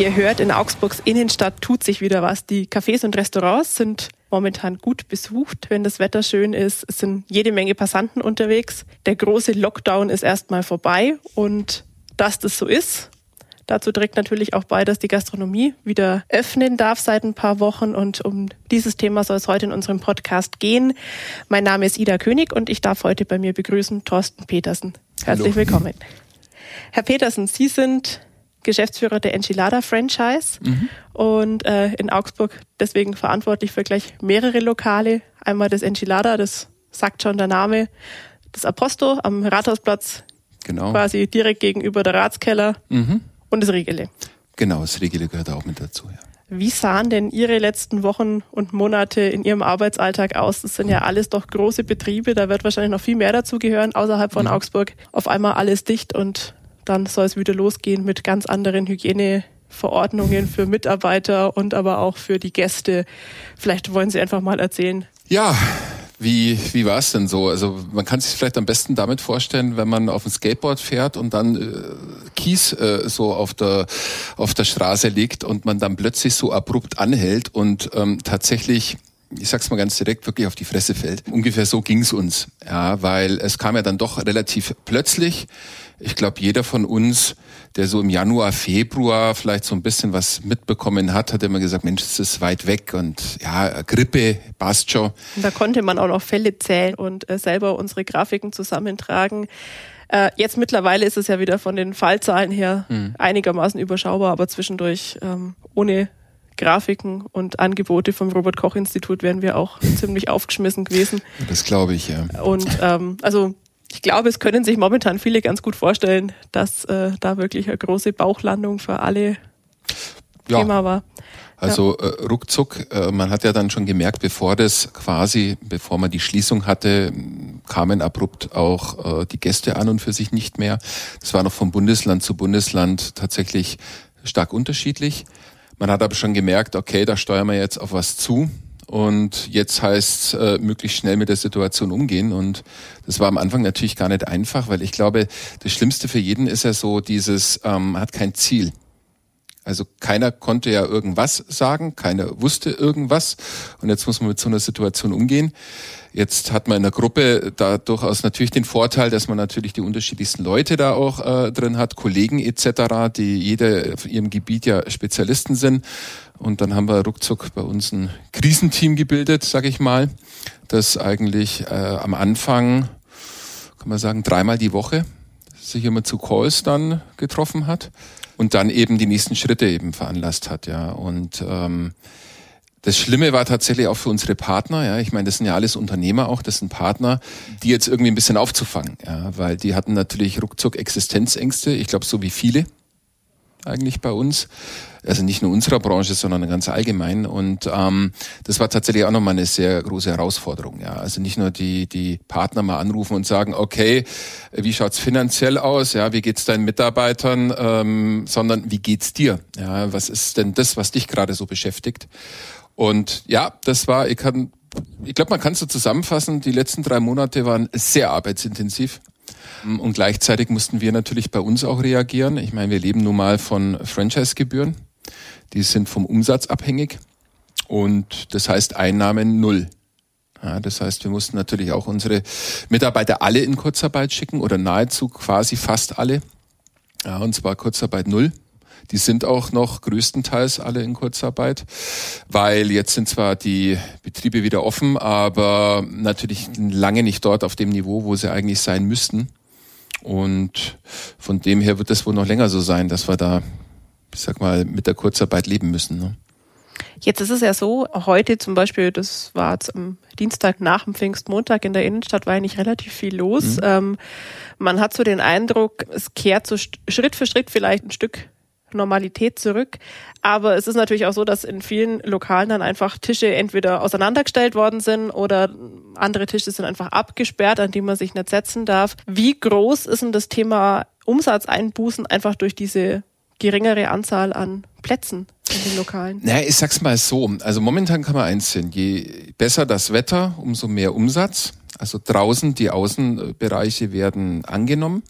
Wie ihr hört, in Augsburgs Innenstadt tut sich wieder was. Die Cafés und Restaurants sind momentan gut besucht, wenn das Wetter schön ist. Es sind jede Menge Passanten unterwegs. Der große Lockdown ist erstmal vorbei und dass das so ist, dazu trägt natürlich auch bei, dass die Gastronomie wieder öffnen darf seit ein paar Wochen und um dieses Thema soll es heute in unserem Podcast gehen. Mein Name ist Ida König und ich darf heute bei mir begrüßen Thorsten Petersen. Herzlich Hallo. willkommen. Herr Petersen, Sie sind Geschäftsführer der Enchilada Franchise mhm. und äh, in Augsburg deswegen verantwortlich für gleich mehrere Lokale. Einmal das Enchilada, das sagt schon der Name, das Aposto am Rathausplatz, genau. quasi direkt gegenüber der Ratskeller mhm. und das Riegele. Genau, das Riegele gehört auch mit dazu, ja. Wie sahen denn Ihre letzten Wochen und Monate in Ihrem Arbeitsalltag aus? Das sind ja alles doch große Betriebe, da wird wahrscheinlich noch viel mehr dazu gehören, außerhalb von mhm. Augsburg. Auf einmal alles dicht und dann soll es wieder losgehen mit ganz anderen Hygieneverordnungen für Mitarbeiter und aber auch für die Gäste. Vielleicht wollen Sie einfach mal erzählen. Ja, wie, wie war es denn so? Also man kann sich vielleicht am besten damit vorstellen, wenn man auf dem Skateboard fährt und dann äh, Kies äh, so auf der, auf der Straße liegt und man dann plötzlich so abrupt anhält und ähm, tatsächlich ich sag's mal ganz direkt, wirklich auf die Fresse fällt. Ungefähr so ging's uns, ja, weil es kam ja dann doch relativ plötzlich. Ich glaube, jeder von uns, der so im Januar, Februar vielleicht so ein bisschen was mitbekommen hat, hat immer gesagt, Mensch, es ist weit weg und ja, Grippe, passt schon. Da konnte man auch noch Fälle zählen und äh, selber unsere Grafiken zusammentragen. Äh, jetzt mittlerweile ist es ja wieder von den Fallzahlen her hm. einigermaßen überschaubar, aber zwischendurch ähm, ohne Grafiken und Angebote vom Robert Koch Institut wären wir auch ziemlich aufgeschmissen gewesen. Das glaube ich, ja. Und ähm, also ich glaube, es können sich momentan viele ganz gut vorstellen, dass äh, da wirklich eine große Bauchlandung für alle ja. Thema war. Also ja. äh, ruckzuck, äh, man hat ja dann schon gemerkt, bevor das quasi, bevor man die Schließung hatte, kamen abrupt auch äh, die Gäste an und für sich nicht mehr. Das war noch von Bundesland zu Bundesland tatsächlich stark unterschiedlich. Man hat aber schon gemerkt, okay, da steuern wir jetzt auf was zu. Und jetzt heißt äh, möglichst schnell mit der Situation umgehen. Und das war am Anfang natürlich gar nicht einfach, weil ich glaube, das Schlimmste für jeden ist ja so dieses, ähm, hat kein Ziel. Also keiner konnte ja irgendwas sagen, keiner wusste irgendwas. Und jetzt muss man mit so einer Situation umgehen. Jetzt hat man in der Gruppe da durchaus natürlich den Vorteil, dass man natürlich die unterschiedlichsten Leute da auch äh, drin hat, Kollegen etc., die jeder auf ihrem Gebiet ja Spezialisten sind. Und dann haben wir ruckzuck bei uns ein Krisenteam gebildet, sage ich mal, das eigentlich äh, am Anfang, kann man sagen, dreimal die Woche sich immer zu Calls dann getroffen hat und dann eben die nächsten Schritte eben veranlasst hat, ja. Und ähm, das Schlimme war tatsächlich auch für unsere Partner, ja. Ich meine, das sind ja alles Unternehmer auch, das sind Partner, die jetzt irgendwie ein bisschen aufzufangen, ja, weil die hatten natürlich ruckzuck Existenzängste, ich glaube so wie viele eigentlich bei uns. Also nicht nur unserer Branche, sondern ganz allgemein. Und ähm, das war tatsächlich auch nochmal eine sehr große Herausforderung. Ja. Also nicht nur die, die Partner mal anrufen und sagen, okay, wie schaut's finanziell aus? Ja, wie geht's deinen Mitarbeitern? Ähm, sondern wie geht's dir? Ja, was ist denn das, was dich gerade so beschäftigt? Und ja, das war, ich kann, ich glaube, man kann es so zusammenfassen. Die letzten drei Monate waren sehr arbeitsintensiv. Und gleichzeitig mussten wir natürlich bei uns auch reagieren. Ich meine, wir leben nun mal von Franchise-Gebühren. Die sind vom Umsatz abhängig. Und das heißt Einnahmen null. Ja, das heißt, wir mussten natürlich auch unsere Mitarbeiter alle in Kurzarbeit schicken oder nahezu quasi fast alle. Ja, und zwar Kurzarbeit null. Die sind auch noch größtenteils alle in Kurzarbeit, weil jetzt sind zwar die Betriebe wieder offen, aber natürlich lange nicht dort auf dem Niveau, wo sie eigentlich sein müssten. Und von dem her wird es wohl noch länger so sein, dass wir da, ich sag mal, mit der Kurzarbeit leben müssen. Ne? Jetzt ist es ja so, heute zum Beispiel, das war jetzt am Dienstag nach dem Pfingstmontag in der Innenstadt, war eigentlich relativ viel los. Mhm. Ähm, man hat so den Eindruck, es kehrt so Schritt für Schritt vielleicht ein Stück Normalität zurück. Aber es ist natürlich auch so, dass in vielen Lokalen dann einfach Tische entweder auseinandergestellt worden sind oder andere Tische sind einfach abgesperrt, an die man sich nicht setzen darf. Wie groß ist denn das Thema Umsatzeinbußen einfach durch diese geringere Anzahl an Plätzen in den Lokalen? Naja, ich sag's mal so. Also momentan kann man eins sehen. Je besser das Wetter, umso mehr Umsatz. Also draußen die Außenbereiche werden angenommen.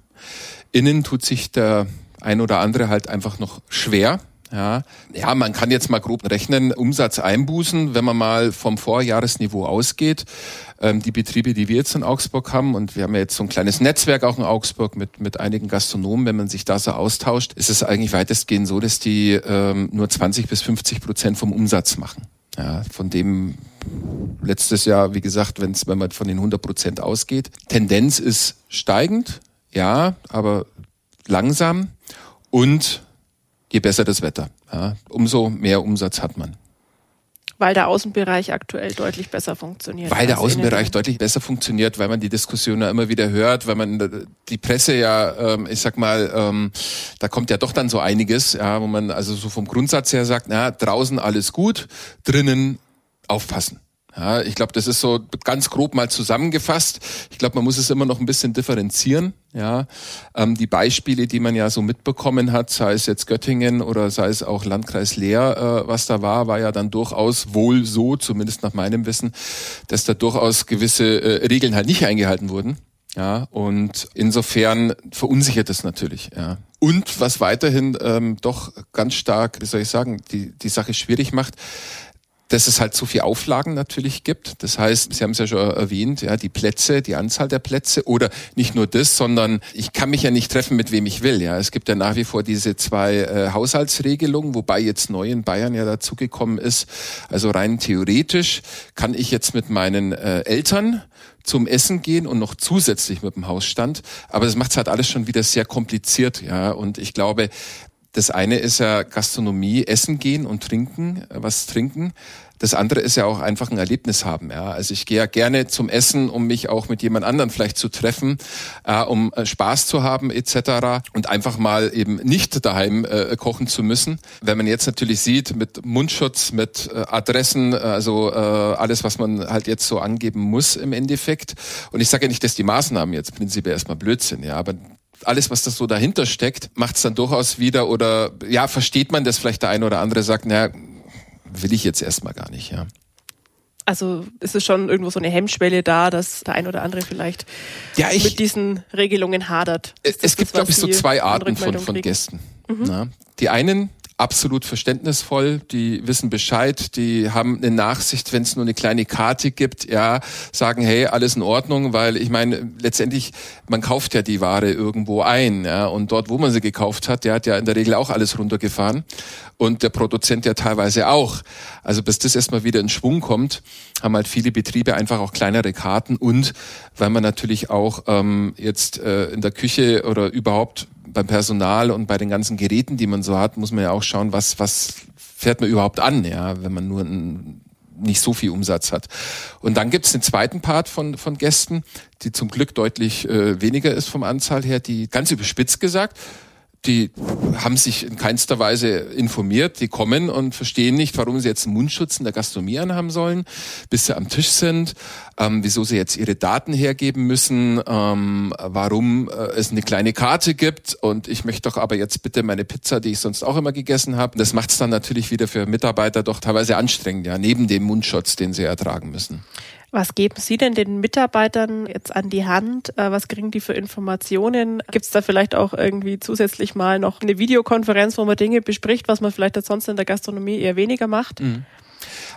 Innen tut sich der ein oder andere halt einfach noch schwer. Ja, ja, man kann jetzt mal grob rechnen, Umsatz einbußen, wenn man mal vom Vorjahresniveau ausgeht. Ähm, die Betriebe, die wir jetzt in Augsburg haben, und wir haben ja jetzt so ein kleines Netzwerk auch in Augsburg mit, mit einigen Gastronomen, wenn man sich da so austauscht, ist es eigentlich weitestgehend so, dass die ähm, nur 20 bis 50 Prozent vom Umsatz machen. Ja, von dem letztes Jahr, wie gesagt, wenn's, wenn man von den 100 Prozent ausgeht. Tendenz ist steigend, ja, aber langsam und je besser das Wetter. Ja, umso mehr Umsatz hat man. Weil der Außenbereich aktuell deutlich besser funktioniert. Weil der Außenbereich deutlich besser funktioniert, weil man die Diskussion ja immer wieder hört, weil man die Presse ja, ähm, ich sag mal, ähm, da kommt ja doch dann so einiges, ja, wo man also so vom Grundsatz her sagt, na, draußen alles gut, drinnen aufpassen. Ja, ich glaube, das ist so ganz grob mal zusammengefasst. Ich glaube, man muss es immer noch ein bisschen differenzieren. Ja, ähm, die Beispiele, die man ja so mitbekommen hat, sei es jetzt Göttingen oder sei es auch Landkreis Leer, äh, was da war, war ja dann durchaus wohl so, zumindest nach meinem Wissen, dass da durchaus gewisse äh, Regeln halt nicht eingehalten wurden. Ja, und insofern verunsichert es natürlich. Ja. Und was weiterhin ähm, doch ganz stark, wie soll ich sagen, die, die Sache schwierig macht, dass es halt so viel Auflagen natürlich gibt. Das heißt, Sie haben es ja schon erwähnt, ja, die Plätze, die Anzahl der Plätze oder nicht nur das, sondern ich kann mich ja nicht treffen, mit wem ich will. Ja, es gibt ja nach wie vor diese zwei äh, Haushaltsregelungen, wobei jetzt neu in Bayern ja dazugekommen ist. Also rein theoretisch kann ich jetzt mit meinen äh, Eltern zum Essen gehen und noch zusätzlich mit dem Hausstand. Aber das macht es halt alles schon wieder sehr kompliziert, ja. Und ich glaube, das eine ist ja Gastronomie, Essen gehen und trinken, äh, was trinken. Das andere ist ja auch einfach ein Erlebnis haben. Ja. Also ich gehe ja gerne zum Essen, um mich auch mit jemand anderen vielleicht zu treffen, äh, um äh, Spaß zu haben etc. und einfach mal eben nicht daheim äh, kochen zu müssen. Wenn man jetzt natürlich sieht mit Mundschutz, mit äh, Adressen, also äh, alles, was man halt jetzt so angeben muss im Endeffekt. Und ich sage ja nicht, dass die Maßnahmen jetzt prinzipiell erstmal blöd sind, ja, aber alles, was das so dahinter steckt, macht es dann durchaus wieder oder ja, versteht man das vielleicht der eine oder andere sagt, naja, will ich jetzt erstmal gar nicht, ja. Also ist es schon irgendwo so eine Hemmschwelle da, dass der ein oder andere vielleicht ja, ich, mit diesen Regelungen hadert? Es gibt, glaube ich, so zwei Arten von, von Gästen. Mhm. Die einen absolut verständnisvoll, die wissen Bescheid, die haben eine Nachsicht, wenn es nur eine kleine Karte gibt, ja, sagen, hey, alles in Ordnung, weil ich meine, letztendlich, man kauft ja die Ware irgendwo ein, ja, und dort, wo man sie gekauft hat, der hat ja in der Regel auch alles runtergefahren. Und der Produzent ja teilweise auch. Also bis das erstmal wieder in Schwung kommt, haben halt viele Betriebe einfach auch kleinere Karten. Und weil man natürlich auch ähm, jetzt äh, in der Küche oder überhaupt beim Personal und bei den ganzen Geräten, die man so hat, muss man ja auch schauen, was, was fährt man überhaupt an, ja, wenn man nur ein, nicht so viel Umsatz hat. Und dann gibt es den zweiten Part von, von Gästen, die zum Glück deutlich äh, weniger ist vom Anzahl her, die ganz überspitzt gesagt, die haben sich in keinster Weise informiert, die kommen und verstehen nicht, warum sie jetzt einen Mundschutz in der Gastronomie anhaben sollen, bis sie am Tisch sind, ähm, wieso sie jetzt ihre Daten hergeben müssen, ähm, warum äh, es eine kleine Karte gibt und ich möchte doch aber jetzt bitte meine Pizza, die ich sonst auch immer gegessen habe. Das macht es dann natürlich wieder für Mitarbeiter doch teilweise anstrengend, ja, neben dem Mundschutz, den sie ertragen müssen. Was geben Sie denn den Mitarbeitern jetzt an die Hand? Äh, was kriegen die für Informationen? Gibt es da vielleicht auch irgendwie zusätzlich mal noch eine Videokonferenz, wo man Dinge bespricht, was man vielleicht sonst in der Gastronomie eher weniger macht? Mhm.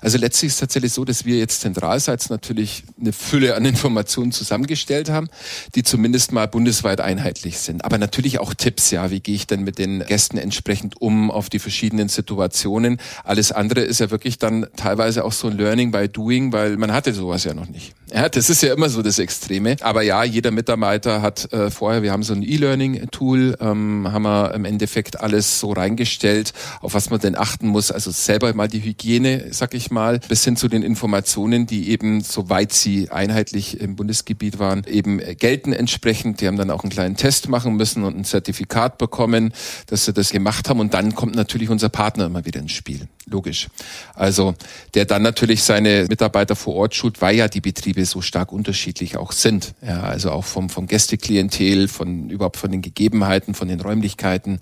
Also letztlich ist es tatsächlich so, dass wir jetzt zentralseits natürlich eine Fülle an Informationen zusammengestellt haben, die zumindest mal bundesweit einheitlich sind. Aber natürlich auch Tipps, ja, wie gehe ich denn mit den Gästen entsprechend um auf die verschiedenen Situationen. Alles andere ist ja wirklich dann teilweise auch so ein Learning by Doing, weil man hatte sowas ja noch nicht. Ja, das ist ja immer so das Extreme. Aber ja, jeder Mitarbeiter hat äh, vorher, wir haben so ein E-Learning-Tool, ähm, haben wir im Endeffekt alles so reingestellt, auf was man denn achten muss. Also selber mal die Hygiene, sag ich mal, bis hin zu den Informationen, die eben, soweit sie einheitlich im Bundesgebiet waren, eben gelten entsprechend. Die haben dann auch einen kleinen Test machen müssen und ein Zertifikat bekommen, dass sie das gemacht haben. Und dann kommt natürlich unser Partner immer wieder ins Spiel. Logisch. Also, der dann natürlich seine Mitarbeiter vor Ort schult, weil ja die Betriebe so stark unterschiedlich auch sind. Ja, also auch vom, vom Gästeklientel, von überhaupt von den Gegebenheiten, von den Räumlichkeiten.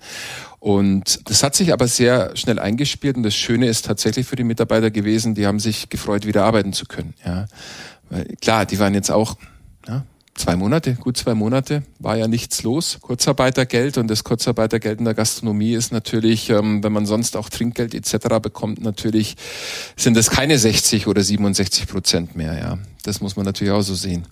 Und das hat sich aber sehr schnell eingespielt und das Schöne ist tatsächlich für die Mitarbeiter gewesen, die haben sich gefreut, wieder arbeiten zu können. Ja, Weil, klar, die waren jetzt auch ja, zwei Monate, gut zwei Monate, war ja nichts los. Kurzarbeitergeld und das Kurzarbeitergeld in der Gastronomie ist natürlich, ähm, wenn man sonst auch Trinkgeld etc. bekommt, natürlich sind es keine 60 oder 67 Prozent mehr. Ja, das muss man natürlich auch so sehen.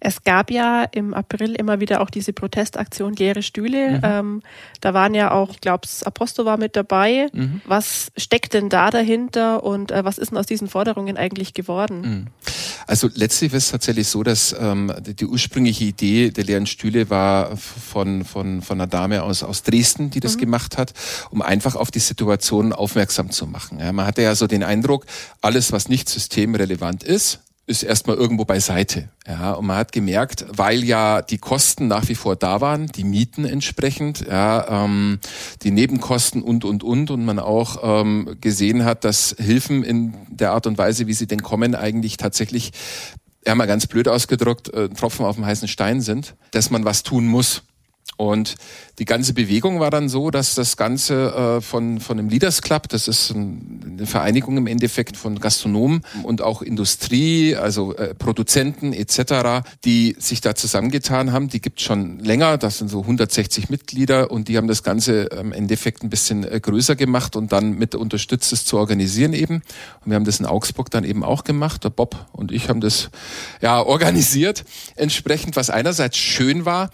Es gab ja im April immer wieder auch diese Protestaktion leere Stühle. Mhm. Ähm, da waren ja auch, ich glaube, Aposto war mit dabei. Mhm. Was steckt denn da dahinter und äh, was ist denn aus diesen Forderungen eigentlich geworden? Mhm. Also letztlich ist es tatsächlich so, dass ähm, die, die, ursprüngliche Idee der leeren Stühle war von, von, von einer Dame aus, aus Dresden, die das mhm. gemacht hat, um einfach auf die Situation aufmerksam zu machen. Ja, man hatte ja so den Eindruck, alles, was nicht systemrelevant ist, ist erstmal irgendwo beiseite. Ja, und man hat gemerkt, weil ja die Kosten nach wie vor da waren, die Mieten entsprechend, ja, ähm, die Nebenkosten und und und und man auch ähm, gesehen hat, dass Hilfen in der Art und Weise, wie sie denn kommen, eigentlich tatsächlich ja mal ganz blöd ausgedrückt, äh, Tropfen auf dem heißen Stein sind, dass man was tun muss. Und die ganze Bewegung war dann so, dass das Ganze äh, von, von dem Leaders Club, das ist ein, eine Vereinigung im Endeffekt von Gastronomen und auch Industrie, also äh, Produzenten etc., die sich da zusammengetan haben. Die gibt schon länger, das sind so 160 Mitglieder und die haben das Ganze im Endeffekt ein bisschen äh, größer gemacht und dann mit unterstützt, es zu organisieren eben. Und wir haben das in Augsburg dann eben auch gemacht. Der Bob und ich haben das ja organisiert entsprechend, was einerseits schön war,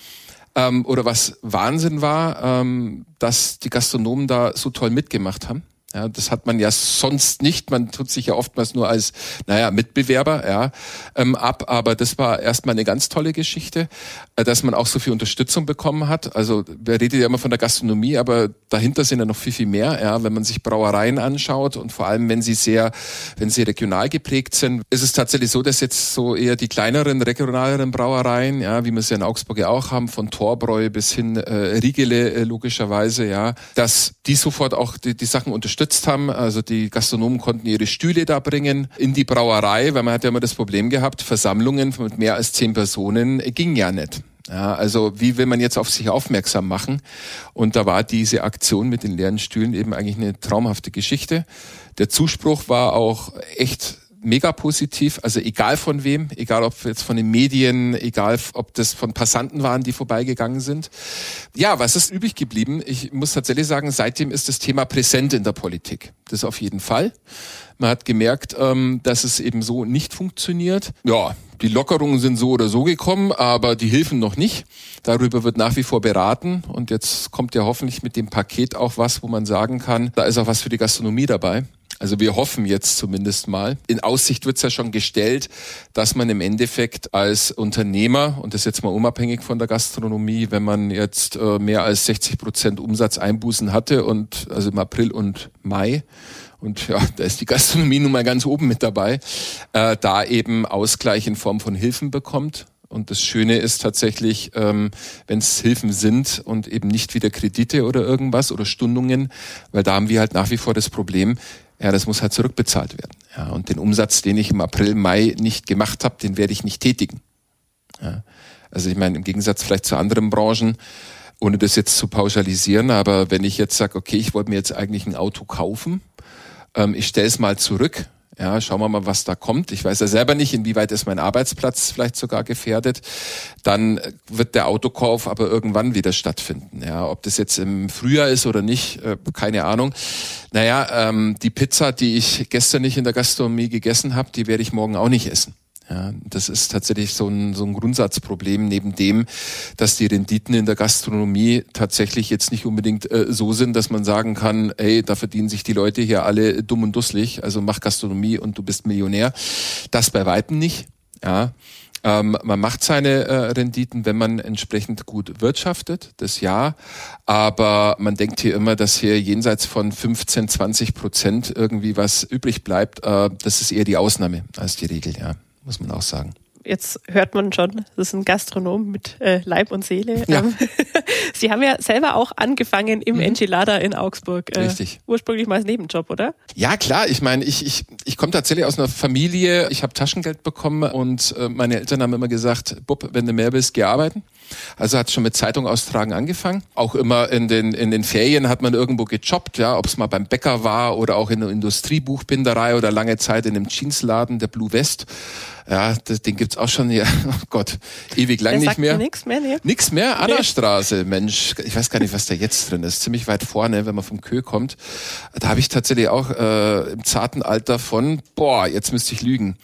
ähm, oder was Wahnsinn war, ähm, dass die Gastronomen da so toll mitgemacht haben. Ja, das hat man ja sonst nicht. Man tut sich ja oftmals nur als, naja, Mitbewerber ja, ähm, ab. Aber das war erstmal eine ganz tolle Geschichte, äh, dass man auch so viel Unterstützung bekommen hat. Also wir reden ja immer von der Gastronomie, aber dahinter sind ja noch viel, viel mehr. Ja, wenn man sich Brauereien anschaut und vor allem, wenn sie sehr, wenn sie regional geprägt sind, ist es tatsächlich so, dass jetzt so eher die kleineren, regionaleren Brauereien, ja, wie wir ja in Augsburg ja auch haben, von Torbräu bis hin äh, Riegele äh, logischerweise, ja, dass die sofort auch die, die Sachen unterstützen unterstützt haben. Also die Gastronomen konnten ihre Stühle da bringen in die Brauerei, weil man hat ja immer das Problem gehabt, Versammlungen mit mehr als zehn Personen ging ja nicht. Ja, also wie will man jetzt auf sich aufmerksam machen? Und da war diese Aktion mit den leeren Stühlen eben eigentlich eine traumhafte Geschichte. Der Zuspruch war auch echt mega positiv, also egal von wem, egal ob jetzt von den Medien, egal ob das von Passanten waren, die vorbeigegangen sind. Ja, was ist übrig geblieben? Ich muss tatsächlich sagen, seitdem ist das Thema präsent in der Politik. Das auf jeden Fall. Man hat gemerkt, ähm, dass es eben so nicht funktioniert. Ja, die Lockerungen sind so oder so gekommen, aber die Hilfen noch nicht. Darüber wird nach wie vor beraten und jetzt kommt ja hoffentlich mit dem Paket auch was, wo man sagen kann, da ist auch was für die Gastronomie dabei. Also wir hoffen jetzt zumindest mal. In Aussicht wird es ja schon gestellt, dass man im Endeffekt als Unternehmer, und das jetzt mal unabhängig von der Gastronomie, wenn man jetzt äh, mehr als 60 Prozent Umsatzeinbußen hatte und also im April und Mai, und ja, da ist die Gastronomie nun mal ganz oben mit dabei, äh, da eben Ausgleich in Form von Hilfen bekommt. Und das Schöne ist tatsächlich, ähm, wenn es Hilfen sind und eben nicht wieder Kredite oder irgendwas oder Stundungen, weil da haben wir halt nach wie vor das Problem, ja, das muss halt zurückbezahlt werden. Ja, und den Umsatz, den ich im April, Mai nicht gemacht habe, den werde ich nicht tätigen. Ja, also ich meine, im Gegensatz vielleicht zu anderen Branchen, ohne das jetzt zu pauschalisieren, aber wenn ich jetzt sage, okay, ich wollte mir jetzt eigentlich ein Auto kaufen, ähm, ich stelle es mal zurück, ja, schauen wir mal, was da kommt. Ich weiß ja selber nicht, inwieweit ist mein Arbeitsplatz vielleicht sogar gefährdet. Dann wird der Autokauf aber irgendwann wieder stattfinden. Ja, ob das jetzt im Frühjahr ist oder nicht, äh, keine Ahnung. Naja, ähm, die Pizza, die ich gestern nicht in der Gastronomie gegessen habe, die werde ich morgen auch nicht essen. Ja, das ist tatsächlich so ein, so ein Grundsatzproblem, neben dem, dass die Renditen in der Gastronomie tatsächlich jetzt nicht unbedingt äh, so sind, dass man sagen kann, hey, da verdienen sich die Leute hier alle dumm und dusselig, also mach Gastronomie und du bist Millionär. Das bei Weitem nicht. Ja. Ähm, man macht seine äh, Renditen, wenn man entsprechend gut wirtschaftet, das ja. Aber man denkt hier immer, dass hier jenseits von 15, 20 Prozent irgendwie was übrig bleibt. Äh, das ist eher die Ausnahme als die Regel, ja muss man auch sagen. Jetzt hört man schon, das ist ein Gastronom mit äh, Leib und Seele. Ja. Ähm, Sie haben ja selber auch angefangen im mhm. Enchilada in Augsburg. Äh, Richtig. Ursprünglich mal als Nebenjob, oder? Ja, klar. Ich meine, ich, ich, Ich komme tatsächlich aus einer Familie, ich habe Taschengeld bekommen und äh, meine Eltern haben immer gesagt, Bub, wenn du mehr willst, geh arbeiten. Also hat schon mit Zeitung austragen angefangen. Auch immer in den, in den Ferien hat man irgendwo gejobbt, ja, ob es mal beim Bäcker war oder auch in der Industriebuchbinderei oder lange Zeit in einem Jeansladen, der Blue West. Ja, das, den gibt's auch schon, ja, oh Gott, ewig lang der nicht mehr. Nix mehr, nee. Nix mehr? Anna-Straße, Mensch, ich weiß gar nicht, was da jetzt drin ist. Ziemlich weit vorne, wenn man vom Kö kommt. Da habe ich tatsächlich auch äh, im zarten Alter von, boah, jetzt müsste ich lügen.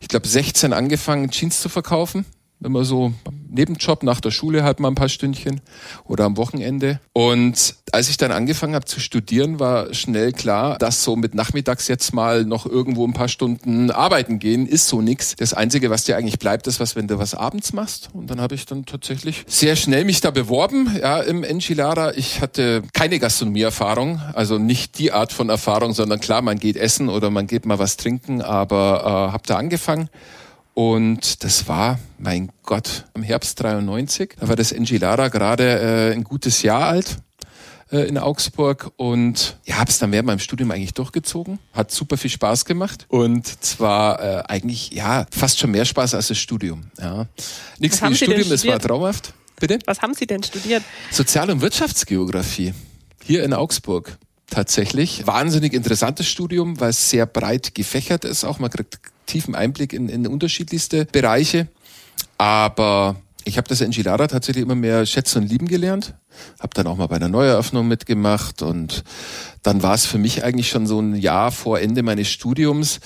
Ich glaube 16 angefangen, Jeans zu verkaufen immer so Nebenjob nach der Schule halt mal ein paar Stündchen oder am Wochenende. Und als ich dann angefangen habe zu studieren, war schnell klar, dass so mit nachmittags jetzt mal noch irgendwo ein paar Stunden arbeiten gehen, ist so nix. Das Einzige, was dir eigentlich bleibt, ist was, wenn du was abends machst. Und dann habe ich dann tatsächlich sehr schnell mich da beworben, ja, im Enchilada. Ich hatte keine Gastronomieerfahrung, also nicht die Art von Erfahrung, sondern klar, man geht essen oder man geht mal was trinken, aber äh, habe da angefangen und das war, mein Gott, im Herbst 93. Da war das Enchilada gerade äh, ein gutes Jahr alt äh, in Augsburg und ja, habe es dann während meinem Studium eigentlich durchgezogen. Hat super viel Spaß gemacht und zwar äh, eigentlich ja fast schon mehr Spaß als das Studium. Ja, nichts wie das Studium, es war traumhaft. Bitte? Was haben Sie denn studiert? Sozial- und Wirtschaftsgeografie hier in Augsburg tatsächlich. Wahnsinnig interessantes Studium, weil es sehr breit gefächert ist. Auch man kriegt tiefen Einblick in, in unterschiedlichste Bereiche. Aber ich habe das Enchilada tatsächlich immer mehr schätzen und lieben gelernt. Habe dann auch mal bei einer Neueröffnung mitgemacht und dann war es für mich eigentlich schon so ein Jahr vor Ende meines Studiums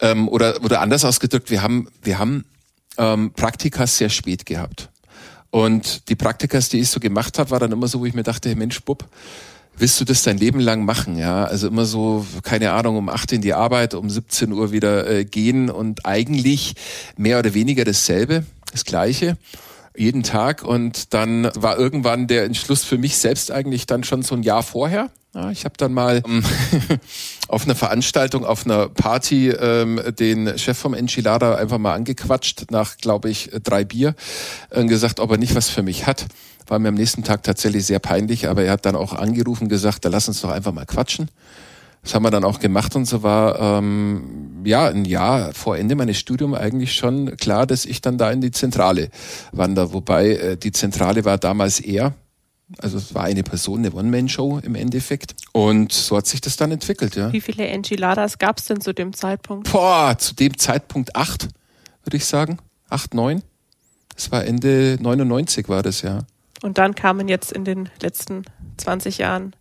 ähm, oder oder anders ausgedrückt, wir haben wir haben ähm, Praktikas sehr spät gehabt und die Praktikas, die ich so gemacht habe, war dann immer so, wo ich mir dachte, Mensch, Bub, willst du das dein Leben lang machen, ja? Also immer so, keine Ahnung, um acht in die Arbeit, um 17 Uhr wieder äh, gehen und eigentlich mehr oder weniger dasselbe, das Gleiche jeden Tag und dann war irgendwann der Entschluss für mich selbst eigentlich dann schon so ein Jahr vorher. Ja, ich habe dann mal ähm, auf einer Veranstaltung, auf einer Party ähm, den Chef vom Enchilada einfach mal angequatscht nach, glaube ich, drei Bier und gesagt, ob er nicht was für mich hat. War mir am nächsten Tag tatsächlich sehr peinlich, aber er hat dann auch angerufen gesagt, da lass uns doch einfach mal quatschen. Das haben wir dann auch gemacht und so war ähm, ja ein Jahr vor Ende meines Studiums eigentlich schon klar, dass ich dann da in die Zentrale wandere. Wobei äh, die Zentrale war damals eher, also es war eine Person, eine One-Man-Show im Endeffekt. Und so hat sich das dann entwickelt, ja. Wie viele Enchiladas gab es denn zu dem Zeitpunkt? Boah, zu dem Zeitpunkt acht, würde ich sagen. Acht, neun. Das war Ende 99 war das, ja. Und dann kamen jetzt in den letzten 20 Jahren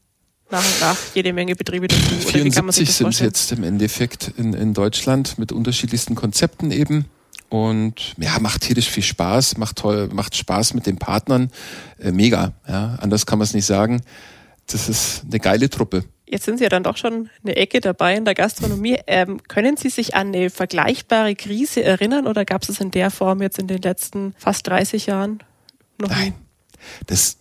nach und nach jede Menge Betriebe dazu. 74 sind es jetzt im Endeffekt in, in Deutschland mit unterschiedlichsten Konzepten eben. Und ja, macht tierisch viel Spaß, macht toll, macht Spaß mit den Partnern. Äh, mega, ja. Anders kann man es nicht sagen. Das ist eine geile Truppe. Jetzt sind Sie ja dann doch schon eine Ecke dabei in der Gastronomie. Ähm, können Sie sich an eine vergleichbare Krise erinnern oder gab es es in der Form jetzt in den letzten fast 30 Jahren noch Nein. Nie? Das,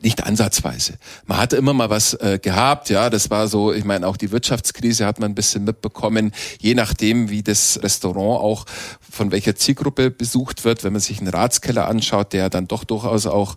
nicht ansatzweise. Man hatte immer mal was äh, gehabt, ja, das war so, ich meine, auch die Wirtschaftskrise hat man ein bisschen mitbekommen, je nachdem, wie das Restaurant auch von welcher Zielgruppe besucht wird, wenn man sich einen Ratskeller anschaut, der dann doch durchaus auch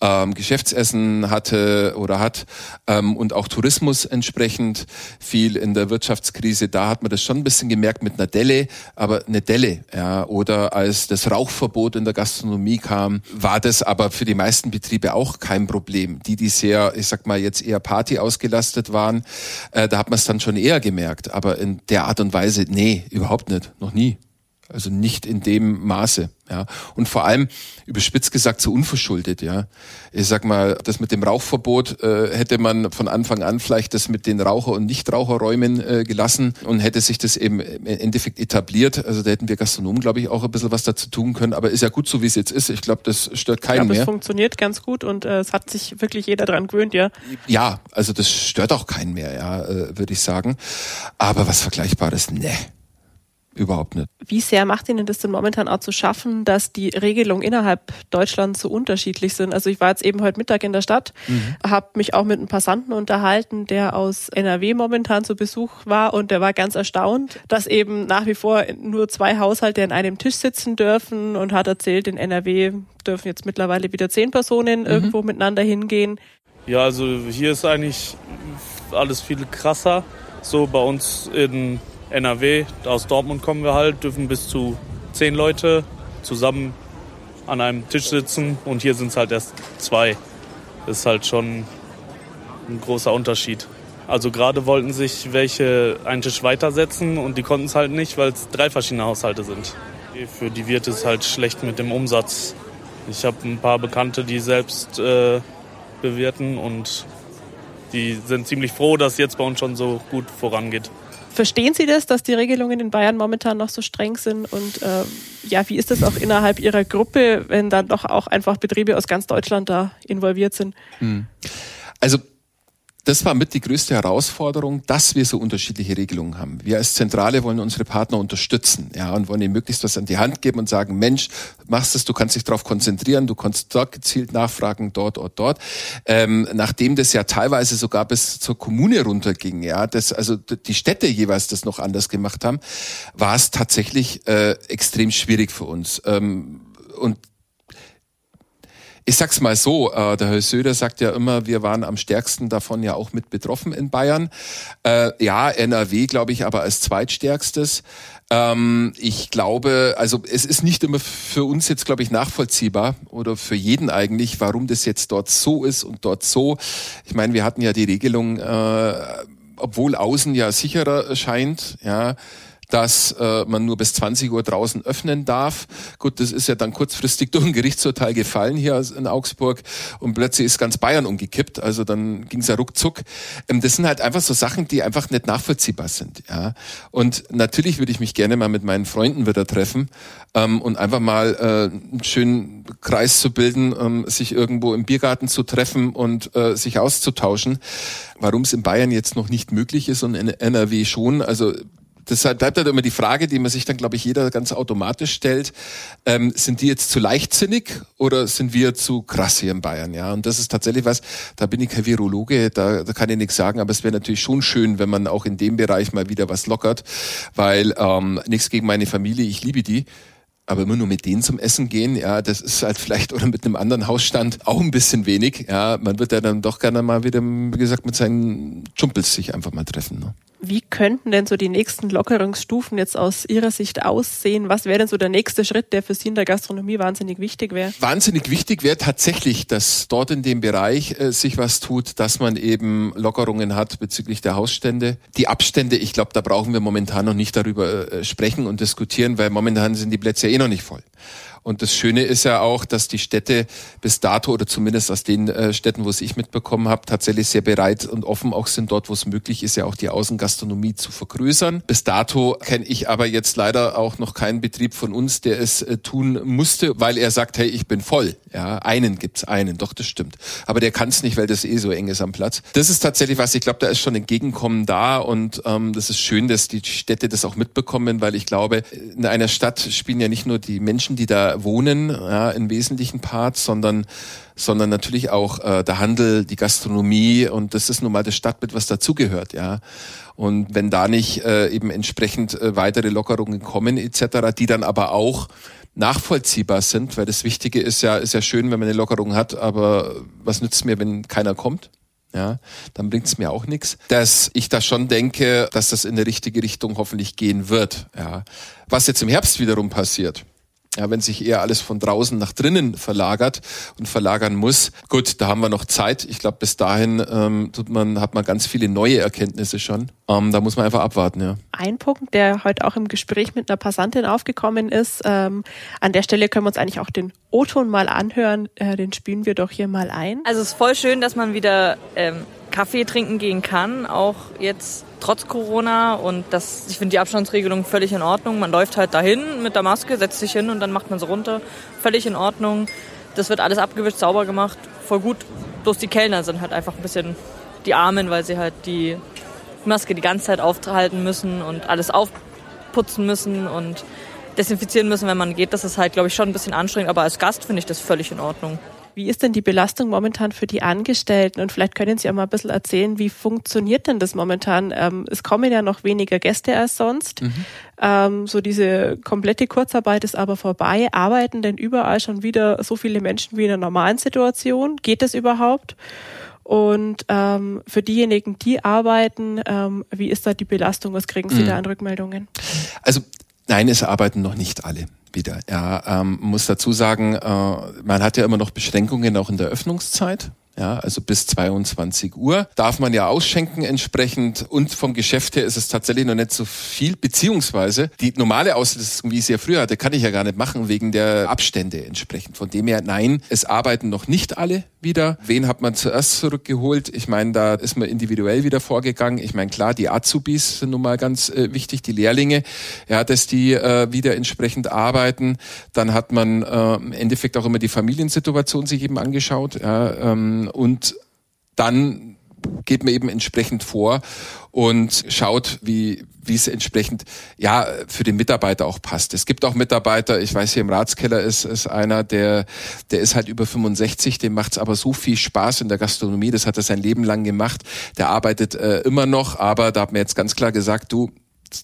ähm, Geschäftsessen hatte oder hat ähm, und auch Tourismus entsprechend viel in der Wirtschaftskrise, da hat man das schon ein bisschen gemerkt mit einer Delle, aber eine Delle, ja, oder als das Rauchverbot in der Gastronomie kam, war das aber für die meisten Betriebe auch kein Problem. Die, die sehr, ich sag mal, jetzt eher Party ausgelastet waren, äh, da hat man es dann schon eher gemerkt. Aber in der Art und Weise, nee, überhaupt nicht. Noch nie. Also nicht in dem Maße. Ja. Und vor allem, überspitzt gesagt, so unverschuldet, ja. Ich sag mal, das mit dem Rauchverbot äh, hätte man von Anfang an vielleicht das mit den Raucher- und Nichtraucherräumen äh, gelassen und hätte sich das eben im Endeffekt etabliert. Also da hätten wir Gastronomen, glaube ich, auch ein bisschen was dazu tun können. Aber ist ja gut so, wie es jetzt ist. Ich glaube, das stört keinen ich glaub, mehr. Es funktioniert ganz gut und äh, es hat sich wirklich jeder dran gewöhnt, ja. Ja, also das stört auch keinen mehr, ja, äh, würde ich sagen. Aber was Vergleichbares, ne überhaupt nicht. Wie sehr macht Ihnen das denn momentan auch zu schaffen, dass die Regelungen innerhalb Deutschlands so unterschiedlich sind? Also ich war jetzt eben heute Mittag in der Stadt, mhm. habe mich auch mit einem Passanten unterhalten, der aus NRW momentan zu Besuch war und der war ganz erstaunt, dass eben nach wie vor nur zwei Haushalte an einem Tisch sitzen dürfen und hat erzählt, in NRW dürfen jetzt mittlerweile wieder zehn Personen mhm. irgendwo miteinander hingehen. Ja, also hier ist eigentlich alles viel krasser. So bei uns in NRW, aus Dortmund kommen wir halt, dürfen bis zu zehn Leute zusammen an einem Tisch sitzen und hier sind es halt erst zwei. Das ist halt schon ein großer Unterschied. Also gerade wollten sich welche einen Tisch weitersetzen und die konnten es halt nicht, weil es drei verschiedene Haushalte sind. Für die wird es halt schlecht mit dem Umsatz. Ich habe ein paar Bekannte, die selbst äh, bewirten und die sind ziemlich froh, dass jetzt bei uns schon so gut vorangeht. Verstehen Sie das, dass die Regelungen in Bayern momentan noch so streng sind? Und äh, ja, wie ist das auch innerhalb Ihrer Gruppe, wenn dann doch auch einfach Betriebe aus ganz Deutschland da involviert sind? Hm. Also das war mit die größte Herausforderung, dass wir so unterschiedliche Regelungen haben. Wir als Zentrale wollen unsere Partner unterstützen, ja, und wollen ihnen möglichst was an die Hand geben und sagen, Mensch, machst es, du kannst dich darauf konzentrieren, du kannst dort gezielt nachfragen, dort, dort, dort. Ähm, nachdem das ja teilweise sogar bis zur Kommune runterging, ja, das, also die Städte jeweils das noch anders gemacht haben, war es tatsächlich äh, extrem schwierig für uns. Ähm, und ich sag's mal so, äh, der Herr Söder sagt ja immer, wir waren am stärksten davon ja auch mit betroffen in Bayern. Äh, ja, NRW glaube ich aber als zweitstärkstes. Ähm, ich glaube, also es ist nicht immer für uns jetzt, glaube ich, nachvollziehbar oder für jeden eigentlich, warum das jetzt dort so ist und dort so. Ich meine, wir hatten ja die Regelung, äh, obwohl außen ja sicherer scheint, ja, dass äh, man nur bis 20 Uhr draußen öffnen darf. Gut, das ist ja dann kurzfristig durch ein Gerichtsurteil gefallen hier in Augsburg und plötzlich ist ganz Bayern umgekippt. Also dann ging es ja ruckzuck. Ähm, das sind halt einfach so Sachen, die einfach nicht nachvollziehbar sind. Ja. Und natürlich würde ich mich gerne mal mit meinen Freunden wieder treffen ähm, und einfach mal äh, einen schönen Kreis zu bilden, ähm, sich irgendwo im Biergarten zu treffen und äh, sich auszutauschen. Warum es in Bayern jetzt noch nicht möglich ist und in NRW schon, also Deshalb bleibt halt immer die Frage, die man sich dann, glaube ich, jeder ganz automatisch stellt. Ähm, sind die jetzt zu leichtsinnig oder sind wir zu krass hier in Bayern? Ja, und das ist tatsächlich was, da bin ich kein Virologe, da, da kann ich nichts sagen, aber es wäre natürlich schon schön, wenn man auch in dem Bereich mal wieder was lockert, weil ähm, nichts gegen meine Familie, ich liebe die. Aber immer nur mit denen zum Essen gehen, ja, das ist halt vielleicht oder mit einem anderen Hausstand auch ein bisschen wenig. Ja, man wird ja dann doch gerne mal wieder, wie gesagt, mit seinen Chumpels sich einfach mal treffen. Ne? Wie könnten denn so die nächsten Lockerungsstufen jetzt aus Ihrer Sicht aussehen? Was wäre denn so der nächste Schritt, der für Sie in der Gastronomie wahnsinnig wichtig wäre? Wahnsinnig wichtig wäre tatsächlich, dass dort in dem Bereich äh, sich was tut, dass man eben Lockerungen hat bezüglich der Hausstände. Die Abstände, ich glaube, da brauchen wir momentan noch nicht darüber äh, sprechen und diskutieren, weil momentan sind die Plätze eh noch nicht voll. Und das Schöne ist ja auch, dass die Städte bis dato oder zumindest aus den äh, Städten, wo es ich mitbekommen habe, tatsächlich sehr bereit und offen auch sind, dort, wo es möglich ist, ja auch die Außengastronomie zu vergrößern. Bis dato kenne ich aber jetzt leider auch noch keinen Betrieb von uns, der es äh, tun musste, weil er sagt, hey, ich bin voll. Ja, einen gibt's einen, doch das stimmt. Aber der kann es nicht, weil das eh so eng ist am Platz. Das ist tatsächlich was. Ich glaube, da ist schon Entgegenkommen da und ähm, das ist schön, dass die Städte das auch mitbekommen, weil ich glaube, in einer Stadt spielen ja nicht nur die Menschen, die da Wohnen ja, in wesentlichen Parts, sondern sondern natürlich auch äh, der Handel, die Gastronomie und das ist nun mal das Stadtbild, was dazugehört, ja. Und wenn da nicht äh, eben entsprechend äh, weitere Lockerungen kommen etc., die dann aber auch nachvollziehbar sind, weil das Wichtige ist ja, ist ja schön, wenn man eine Lockerung hat, aber was nützt mir, wenn keiner kommt? Ja, dann bringt es mir auch nichts. Dass ich da schon denke, dass das in die richtige Richtung hoffentlich gehen wird. Ja. Was jetzt im Herbst wiederum passiert, ja, wenn sich eher alles von draußen nach drinnen verlagert und verlagern muss. Gut, da haben wir noch Zeit. Ich glaube, bis dahin ähm, tut man, hat man ganz viele neue Erkenntnisse schon. Ähm, da muss man einfach abwarten, ja. Ein Punkt, der heute auch im Gespräch mit einer Passantin aufgekommen ist, ähm, an der Stelle können wir uns eigentlich auch den O-Ton mal anhören. Äh, den spielen wir doch hier mal ein. Also es ist voll schön, dass man wieder ähm, Kaffee trinken gehen kann, auch jetzt trotz Corona und das, ich finde die Abstandsregelung völlig in Ordnung. Man läuft halt dahin mit der Maske, setzt sich hin und dann macht man sie runter. Völlig in Ordnung. Das wird alles abgewischt, sauber gemacht, voll gut. Bloß die Kellner sind halt einfach ein bisschen die Armen, weil sie halt die Maske die ganze Zeit aufhalten müssen und alles aufputzen müssen und desinfizieren müssen, wenn man geht. Das ist halt, glaube ich, schon ein bisschen anstrengend, aber als Gast finde ich das völlig in Ordnung. Wie ist denn die Belastung momentan für die Angestellten? Und vielleicht können Sie auch mal ein bisschen erzählen, wie funktioniert denn das momentan? Ähm, es kommen ja noch weniger Gäste als sonst. Mhm. Ähm, so diese komplette Kurzarbeit ist aber vorbei. Arbeiten denn überall schon wieder so viele Menschen wie in einer normalen Situation? Geht das überhaupt? Und ähm, für diejenigen, die arbeiten, ähm, wie ist da die Belastung? Was kriegen Sie mhm. da an Rückmeldungen? Also nein, es arbeiten noch nicht alle wieder. Ja, ähm, muss dazu sagen, äh, man hat ja immer noch Beschränkungen auch in der Öffnungszeit. Ja, also bis 22 Uhr darf man ja ausschenken entsprechend und vom Geschäft her ist es tatsächlich noch nicht so viel, beziehungsweise die normale Auslastung, wie ich sie ja früher hatte, kann ich ja gar nicht machen wegen der Abstände entsprechend. Von dem her, nein, es arbeiten noch nicht alle wieder. Wen hat man zuerst zurückgeholt? Ich meine, da ist man individuell wieder vorgegangen. Ich meine, klar, die Azubis sind nun mal ganz äh, wichtig, die Lehrlinge, ja, dass die äh, wieder entsprechend arbeiten. Dann hat man äh, im Endeffekt auch immer die Familiensituation sich eben angeschaut ja, ähm, und dann geht man eben entsprechend vor und schaut, wie wie es entsprechend ja für den Mitarbeiter auch passt. Es gibt auch Mitarbeiter, ich weiß hier im Ratskeller ist, ist einer, der der ist halt über 65, dem macht's aber so viel Spaß in der Gastronomie, das hat er sein Leben lang gemacht. Der arbeitet äh, immer noch, aber da hat mir jetzt ganz klar gesagt, du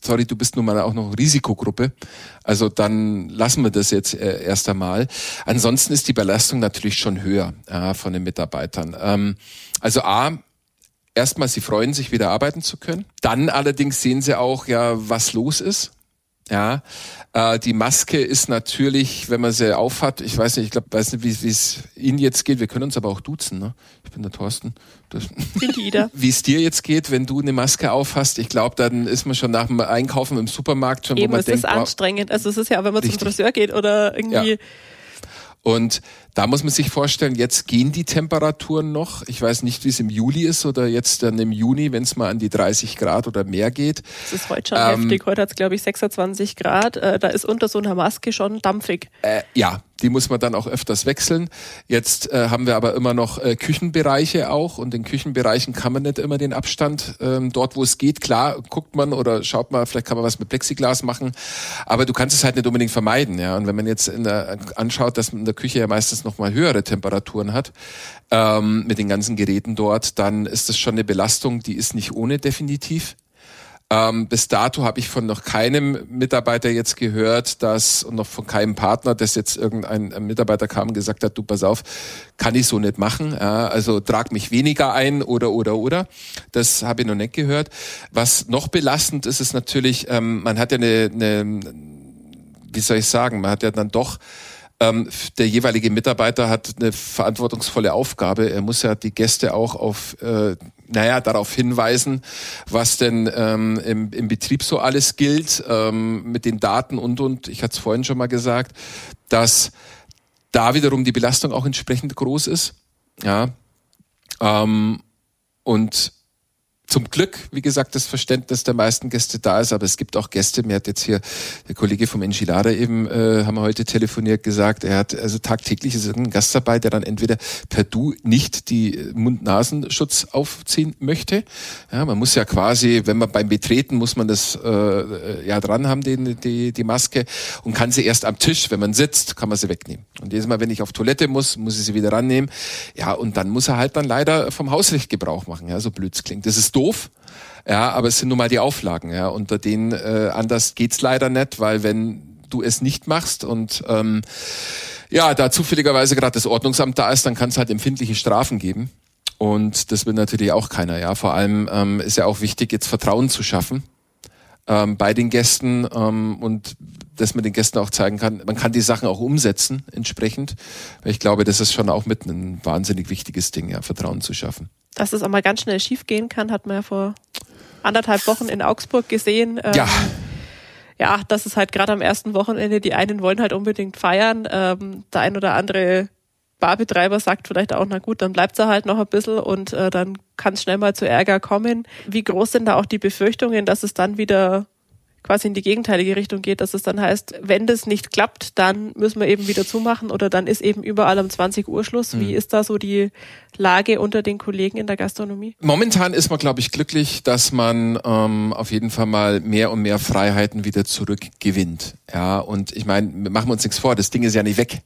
sorry, du bist nun mal auch noch Risikogruppe. Also dann lassen wir das jetzt äh, erst einmal. Ansonsten ist die Belastung natürlich schon höher äh, von den Mitarbeitern. Ähm, also A, erstmal, sie freuen sich, wieder arbeiten zu können. Dann allerdings sehen sie auch, ja, was los ist. Ja, äh, die Maske ist natürlich, wenn man sie aufhat, ich weiß nicht, ich glaube, weiß nicht, wie es Ihnen jetzt geht. Wir können uns aber auch duzen. Ne? Ich bin der Thorsten. wie es dir jetzt geht, wenn du eine Maske aufhast, ich glaube, dann ist man schon nach dem Einkaufen im Supermarkt schon, Eben, wo man es denkt, ist anstrengend. Also es ist ja, wenn man richtig. zum Friseur geht oder irgendwie ja. Und da muss man sich vorstellen, jetzt gehen die Temperaturen noch. Ich weiß nicht, wie es im Juli ist oder jetzt dann im Juni, wenn es mal an die 30 Grad oder mehr geht. Das ist heute schon ähm, heftig. Heute hat es, glaube ich, 26 Grad. Äh, da ist unter so einer Maske schon dampfig. Äh, ja, die muss man dann auch öfters wechseln. Jetzt äh, haben wir aber immer noch äh, Küchenbereiche auch und in Küchenbereichen kann man nicht immer den Abstand. Ähm, dort, wo es geht, klar, guckt man oder schaut mal, vielleicht kann man was mit Plexiglas machen, aber du kannst es halt nicht unbedingt vermeiden. Ja, und wenn man jetzt in der, anschaut, dass man in der Küche ja meistens noch mal höhere Temperaturen hat ähm, mit den ganzen Geräten dort, dann ist das schon eine Belastung, die ist nicht ohne definitiv. Ähm, bis dato habe ich von noch keinem Mitarbeiter jetzt gehört, dass und noch von keinem Partner, dass jetzt irgendein Mitarbeiter kam und gesagt hat, du pass auf, kann ich so nicht machen. Ja, also trag mich weniger ein oder oder oder. Das habe ich noch nicht gehört. Was noch belastend ist, ist natürlich, ähm, man hat ja eine, eine, wie soll ich sagen, man hat ja dann doch ähm, der jeweilige Mitarbeiter hat eine verantwortungsvolle Aufgabe. Er muss ja die Gäste auch auf, äh, naja, darauf hinweisen, was denn ähm, im, im Betrieb so alles gilt, ähm, mit den Daten und und. Ich hatte es vorhin schon mal gesagt, dass da wiederum die Belastung auch entsprechend groß ist. Ja. Ähm, und zum Glück, wie gesagt, das Verständnis der meisten Gäste da ist, aber es gibt auch Gäste, mir hat jetzt hier der Kollege vom Enchilada eben, äh, haben wir heute telefoniert, gesagt, er hat also tagtäglich ist ein Gast dabei, der dann entweder per Du nicht die Mund-Nasenschutz aufziehen möchte. Ja, man muss ja quasi, wenn man beim Betreten, muss man das äh, ja dran haben, den, die, die Maske, und kann sie erst am Tisch, wenn man sitzt, kann man sie wegnehmen. Und jedes Mal, wenn ich auf Toilette muss, muss ich sie wieder rannehmen. Ja, und dann muss er halt dann leider vom Hausrecht Gebrauch machen, ja, so blöd klingt. Das ist doof. Ja, aber es sind nun mal die Auflagen. Ja, unter denen äh, anders geht's leider nicht, weil wenn du es nicht machst und ähm, ja, da zufälligerweise gerade das Ordnungsamt da ist, dann kann es halt empfindliche Strafen geben. Und das will natürlich auch keiner. Ja, vor allem ähm, ist ja auch wichtig, jetzt Vertrauen zu schaffen ähm, bei den Gästen ähm, und dass man den Gästen auch zeigen kann, man kann die Sachen auch umsetzen entsprechend. Ich glaube, das ist schon auch mit ein wahnsinnig wichtiges Ding, ja, Vertrauen zu schaffen. Dass es auch mal ganz schnell schief gehen kann, hat man ja vor anderthalb Wochen in Augsburg gesehen. Ähm, ja. Ja, das ist halt gerade am ersten Wochenende, die einen wollen halt unbedingt feiern. Ähm, der ein oder andere Barbetreiber sagt vielleicht auch, na gut, dann bleibt er halt noch ein bisschen und äh, dann kann es schnell mal zu Ärger kommen. Wie groß sind da auch die Befürchtungen, dass es dann wieder quasi in die gegenteilige Richtung geht, dass es dann heißt, wenn das nicht klappt, dann müssen wir eben wieder zumachen oder dann ist eben überall um 20 Uhr Schluss. Wie mhm. ist da so die Lage unter den Kollegen in der Gastronomie? Momentan ist man, glaube ich, glücklich, dass man ähm, auf jeden Fall mal mehr und mehr Freiheiten wieder zurückgewinnt. Ja, und ich meine, machen wir uns nichts vor, das Ding ist ja nicht weg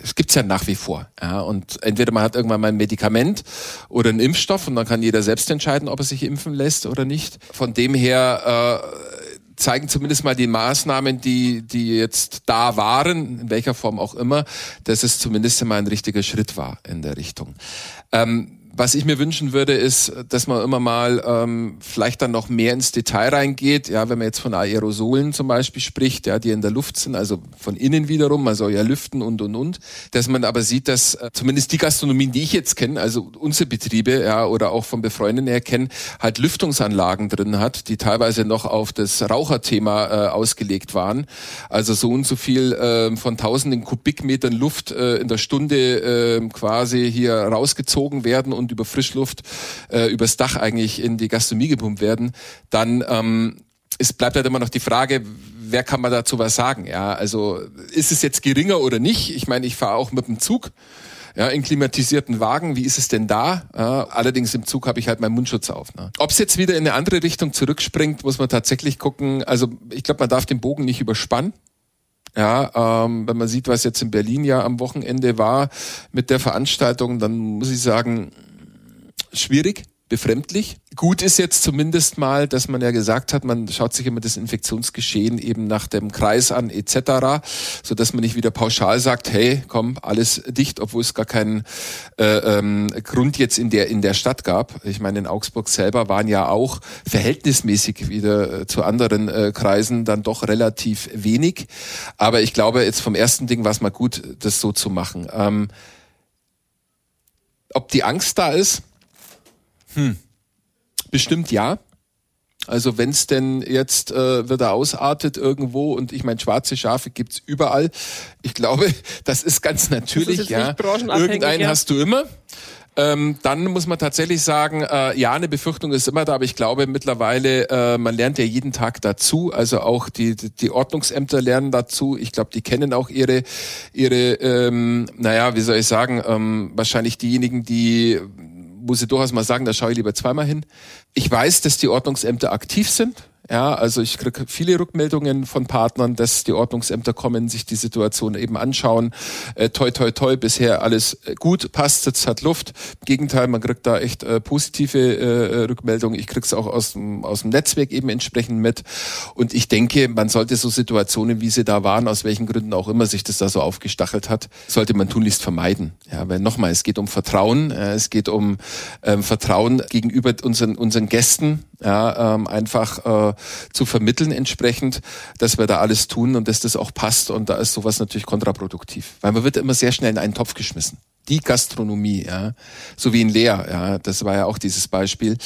es gibt's ja nach wie vor. Ja, und entweder man hat irgendwann mal ein Medikament oder einen Impfstoff und dann kann jeder selbst entscheiden, ob er sich impfen lässt oder nicht. Von dem her äh, zeigen zumindest mal die Maßnahmen, die, die jetzt da waren, in welcher Form auch immer, dass es zumindest mal ein richtiger Schritt war in der Richtung. Ähm, was ich mir wünschen würde, ist, dass man immer mal ähm, vielleicht dann noch mehr ins Detail reingeht. Ja, wenn man jetzt von Aerosolen zum Beispiel spricht, ja, die in der Luft sind, also von innen wiederum, man soll ja lüften und und und, dass man aber sieht, dass äh, zumindest die Gastronomien, die ich jetzt kenne, also unsere Betriebe, ja, oder auch von Befreundeten her kennen, halt Lüftungsanlagen drin hat, die teilweise noch auf das Raucherthema äh, ausgelegt waren. Also so und so viel äh, von tausenden Kubikmetern Luft äh, in der Stunde äh, quasi hier rausgezogen werden und über Frischluft äh, übers Dach eigentlich in die Gastronomie gepumpt werden, dann ähm, es bleibt halt immer noch die Frage, wer kann man dazu was sagen? Ja, also ist es jetzt geringer oder nicht? Ich meine, ich fahre auch mit dem Zug. Ja, in klimatisierten Wagen, wie ist es denn da? Ja, allerdings im Zug habe ich halt meinen Mundschutz auf. Ne? Ob es jetzt wieder in eine andere Richtung zurückspringt, muss man tatsächlich gucken. Also ich glaube, man darf den Bogen nicht überspannen. Ja, ähm, wenn man sieht, was jetzt in Berlin ja am Wochenende war mit der Veranstaltung, dann muss ich sagen, schwierig befremdlich. Gut ist jetzt zumindest mal, dass man ja gesagt hat, man schaut sich immer das Infektionsgeschehen eben nach dem Kreis an etc., so dass man nicht wieder pauschal sagt, hey, komm, alles dicht, obwohl es gar keinen äh, ähm, Grund jetzt in der in der Stadt gab. Ich meine, in Augsburg selber waren ja auch verhältnismäßig wieder äh, zu anderen äh, Kreisen dann doch relativ wenig. Aber ich glaube, jetzt vom ersten Ding war es mal gut, das so zu machen. Ähm, ob die Angst da ist, hm. Bestimmt ja. Also wenn es denn jetzt äh, wieder ausartet irgendwo und ich meine, schwarze Schafe gibt's überall. Ich glaube, das ist ganz natürlich, ist ja. Irgendeinen ja. hast du immer. Ähm, dann muss man tatsächlich sagen, äh, ja, eine Befürchtung ist immer da, aber ich glaube mittlerweile, äh, man lernt ja jeden Tag dazu. Also auch die, die Ordnungsämter lernen dazu. Ich glaube, die kennen auch ihre, ihre, ähm, naja, wie soll ich sagen, ähm, wahrscheinlich diejenigen, die muss ich durchaus mal sagen, da schaue ich lieber zweimal hin. Ich weiß, dass die Ordnungsämter aktiv sind. Ja, also ich kriege viele Rückmeldungen von Partnern, dass die Ordnungsämter kommen, sich die Situation eben anschauen. Äh, toi, toi, toi, bisher alles äh, gut, passt, sitzt, hat Luft. Im Gegenteil, man kriegt da echt äh, positive äh, Rückmeldungen. Ich kriege es auch aus dem, aus dem Netzwerk eben entsprechend mit. Und ich denke, man sollte so Situationen, wie sie da waren, aus welchen Gründen auch immer sich das da so aufgestachelt hat, sollte man tunlichst vermeiden. Ja, weil nochmal, es geht um Vertrauen, äh, es geht um ähm, Vertrauen gegenüber unseren, unseren Gästen, ja, ähm, einfach äh, zu vermitteln entsprechend, dass wir da alles tun und dass das auch passt und da ist sowas natürlich kontraproduktiv, weil man wird immer sehr schnell in einen Topf geschmissen. Die Gastronomie, ja, so wie in Leer, ja, das war ja auch dieses Beispiel.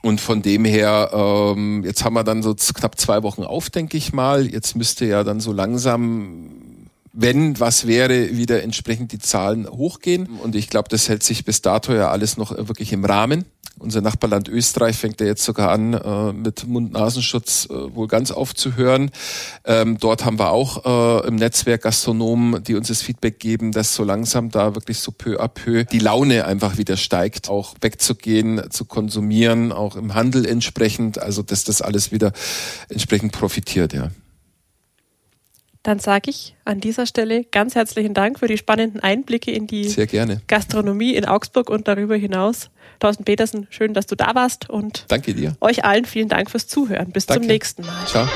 Und von dem her, ähm, jetzt haben wir dann so knapp zwei Wochen auf, denke ich mal. Jetzt müsste ja dann so langsam wenn was wäre, wieder entsprechend die Zahlen hochgehen. Und ich glaube, das hält sich bis dato ja alles noch wirklich im Rahmen. Unser Nachbarland Österreich fängt ja jetzt sogar an, äh, mit Mund-Nasenschutz äh, wohl ganz aufzuhören. Ähm, dort haben wir auch äh, im Netzwerk Gastronomen, die uns das Feedback geben, dass so langsam da wirklich so peu à peu die Laune einfach wieder steigt, auch wegzugehen, zu konsumieren, auch im Handel entsprechend, also dass das alles wieder entsprechend profitiert, ja. Dann sage ich an dieser Stelle ganz herzlichen Dank für die spannenden Einblicke in die Gastronomie in Augsburg und darüber hinaus. Thorsten Petersen, schön, dass du da warst und Danke dir. euch allen vielen Dank fürs Zuhören. Bis Danke. zum nächsten Mal. Ciao.